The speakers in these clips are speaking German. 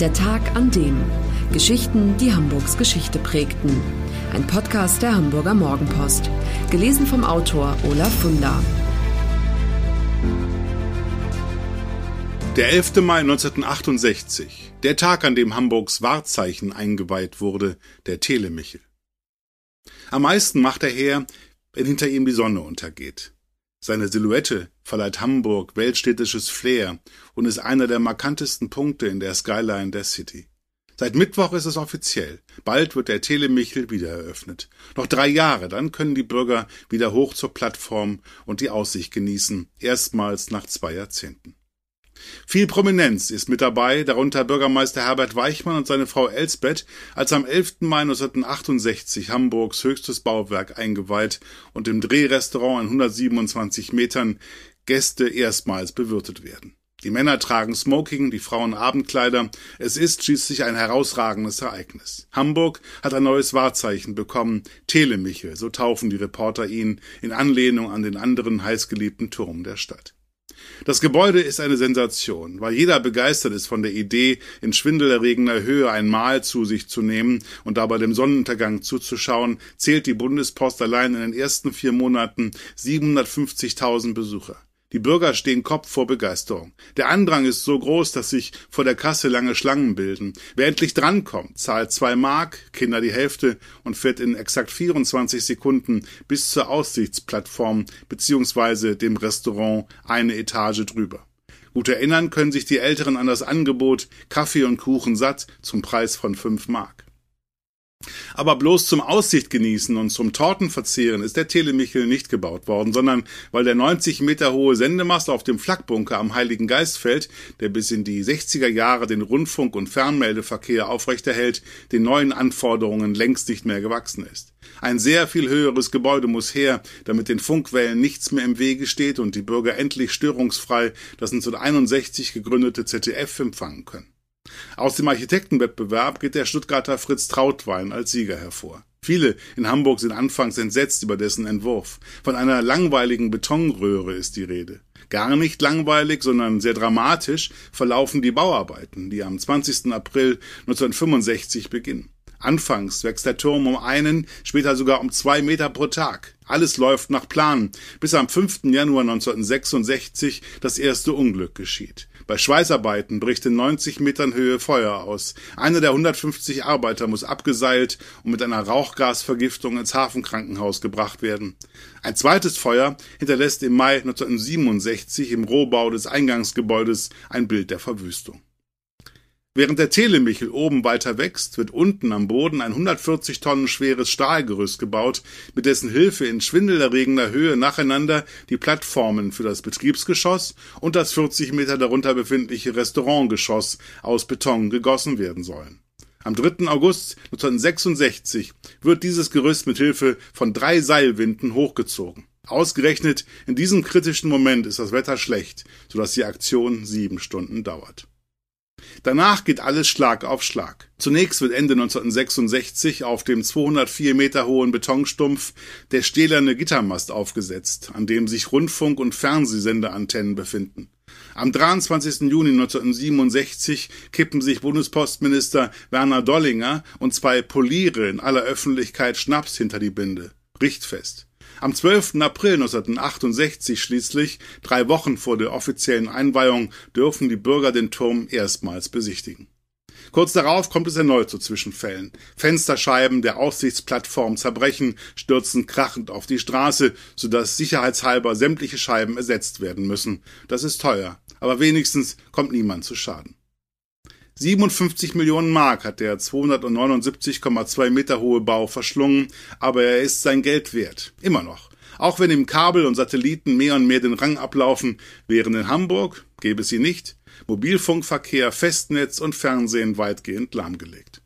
Der Tag an dem. Geschichten, die Hamburgs Geschichte prägten. Ein Podcast der Hamburger Morgenpost. Gelesen vom Autor Olaf Funder. Der 11. Mai 1968. Der Tag, an dem Hamburgs Wahrzeichen eingeweiht wurde, der Telemichel. Am meisten macht er her, wenn hinter ihm die Sonne untergeht. Seine Silhouette verleiht Hamburg weltstädtisches Flair und ist einer der markantesten Punkte in der Skyline der City. Seit Mittwoch ist es offiziell. Bald wird der Telemichel wieder eröffnet. Noch drei Jahre, dann können die Bürger wieder hoch zur Plattform und die Aussicht genießen. Erstmals nach zwei Jahrzehnten. Viel Prominenz ist mit dabei, darunter Bürgermeister Herbert Weichmann und seine Frau Elsbeth, als am 11. Mai 1968 Hamburgs höchstes Bauwerk eingeweiht und im Drehrestaurant an 127 Metern Gäste erstmals bewirtet werden. Die Männer tragen Smoking, die Frauen Abendkleider. Es ist schließlich ein herausragendes Ereignis. Hamburg hat ein neues Wahrzeichen bekommen. Telemichel, so taufen die Reporter ihn, in Anlehnung an den anderen heißgeliebten Turm der Stadt. Das Gebäude ist eine Sensation, weil jeder begeistert ist von der Idee, in schwindelerregender Höhe ein Mahl zu sich zu nehmen und dabei dem Sonnenuntergang zuzuschauen, zählt die Bundespost allein in den ersten vier Monaten 750.000 Besucher. Die Bürger stehen Kopf vor Begeisterung. Der Andrang ist so groß, dass sich vor der Kasse lange Schlangen bilden. Wer endlich drankommt, zahlt zwei Mark, Kinder die Hälfte und fährt in exakt 24 Sekunden bis zur Aussichtsplattform bzw. dem Restaurant eine Etage drüber. Gut erinnern können sich die Älteren an das Angebot Kaffee und Kuchen satt zum Preis von fünf Mark. Aber bloß zum Aussicht genießen und zum Tortenverzehren ist der Telemichel nicht gebaut worden, sondern weil der 90 Meter hohe Sendemast auf dem Flakbunker am Heiligen Geistfeld, der bis in die 60er Jahre den Rundfunk- und Fernmeldeverkehr aufrechterhält, den neuen Anforderungen längst nicht mehr gewachsen ist. Ein sehr viel höheres Gebäude muss her, damit den Funkwellen nichts mehr im Wege steht und die Bürger endlich störungsfrei das 1961 gegründete ZDF empfangen können. Aus dem Architektenwettbewerb geht der Stuttgarter Fritz Trautwein als Sieger hervor. Viele in Hamburg sind anfangs entsetzt über dessen Entwurf. Von einer langweiligen Betonröhre ist die Rede. Gar nicht langweilig, sondern sehr dramatisch verlaufen die Bauarbeiten, die am 20. April 1965 beginnen. Anfangs wächst der Turm um einen, später sogar um zwei Meter pro Tag. Alles läuft nach Plan, bis am 5. Januar 1966 das erste Unglück geschieht. Bei Schweißarbeiten bricht in 90 Metern Höhe Feuer aus. Einer der 150 Arbeiter muss abgeseilt und mit einer Rauchgasvergiftung ins Hafenkrankenhaus gebracht werden. Ein zweites Feuer hinterlässt im Mai 1967 im Rohbau des Eingangsgebäudes ein Bild der Verwüstung. Während der Telemichel oben weiter wächst, wird unten am Boden ein 140 Tonnen schweres Stahlgerüst gebaut, mit dessen Hilfe in schwindelerregender Höhe nacheinander die Plattformen für das Betriebsgeschoss und das 40 Meter darunter befindliche Restaurantgeschoss aus Beton gegossen werden sollen. Am 3. August 1966 wird dieses Gerüst mit Hilfe von drei Seilwinden hochgezogen. Ausgerechnet in diesem kritischen Moment ist das Wetter schlecht, sodass die Aktion sieben Stunden dauert. Danach geht alles Schlag auf Schlag. Zunächst wird Ende 1966 auf dem 204 Meter hohen Betonstumpf der stählerne Gittermast aufgesetzt, an dem sich Rundfunk- und Fernsehsendeantennen befinden. Am 23. Juni 1967 kippen sich Bundespostminister Werner Dollinger und zwei Poliere in aller Öffentlichkeit Schnaps hinter die Binde. Richtfest. Am 12. April 1968 schließlich, drei Wochen vor der offiziellen Einweihung, dürfen die Bürger den Turm erstmals besichtigen. Kurz darauf kommt es erneut zu Zwischenfällen. Fensterscheiben der Aussichtsplattform zerbrechen, stürzen krachend auf die Straße, sodass sicherheitshalber sämtliche Scheiben ersetzt werden müssen. Das ist teuer, aber wenigstens kommt niemand zu Schaden. 57 Millionen Mark hat der 279,2 Meter hohe Bau verschlungen, aber er ist sein Geld wert. Immer noch. Auch wenn ihm Kabel und Satelliten mehr und mehr den Rang ablaufen, während in Hamburg, gäbe sie nicht, Mobilfunkverkehr, Festnetz und Fernsehen weitgehend lahmgelegt.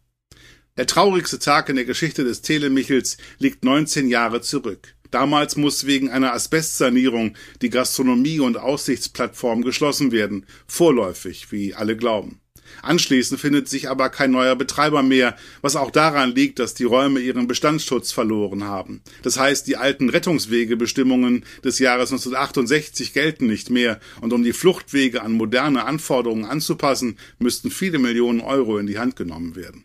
Der traurigste Tag in der Geschichte des Telemichels liegt 19 Jahre zurück. Damals muss wegen einer Asbestsanierung die Gastronomie und Aussichtsplattform geschlossen werden, vorläufig, wie alle glauben. Anschließend findet sich aber kein neuer Betreiber mehr, was auch daran liegt, dass die Räume ihren Bestandsschutz verloren haben. Das heißt, die alten Rettungswegebestimmungen des Jahres 1968 gelten nicht mehr und um die Fluchtwege an moderne Anforderungen anzupassen, müssten viele Millionen Euro in die Hand genommen werden.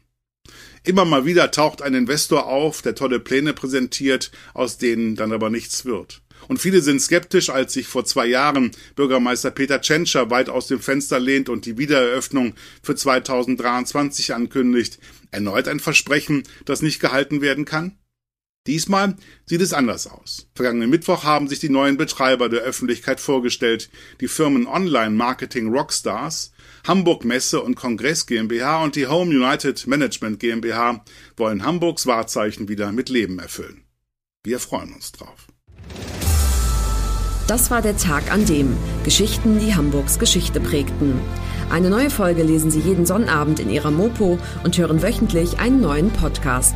Immer mal wieder taucht ein Investor auf, der tolle Pläne präsentiert, aus denen dann aber nichts wird. Und viele sind skeptisch, als sich vor zwei Jahren Bürgermeister Peter Tschentscher weit aus dem Fenster lehnt und die Wiedereröffnung für 2023 ankündigt. Erneut ein Versprechen, das nicht gehalten werden kann? Diesmal sieht es anders aus. Vergangenen Mittwoch haben sich die neuen Betreiber der Öffentlichkeit vorgestellt, die Firmen Online Marketing Rockstars, Hamburg Messe und Kongress GmbH und die Home United Management GmbH wollen Hamburgs Wahrzeichen wieder mit Leben erfüllen. Wir freuen uns drauf. Das war der Tag an dem Geschichten, die Hamburgs Geschichte prägten. Eine neue Folge lesen Sie jeden Sonnabend in Ihrer Mopo und hören wöchentlich einen neuen Podcast.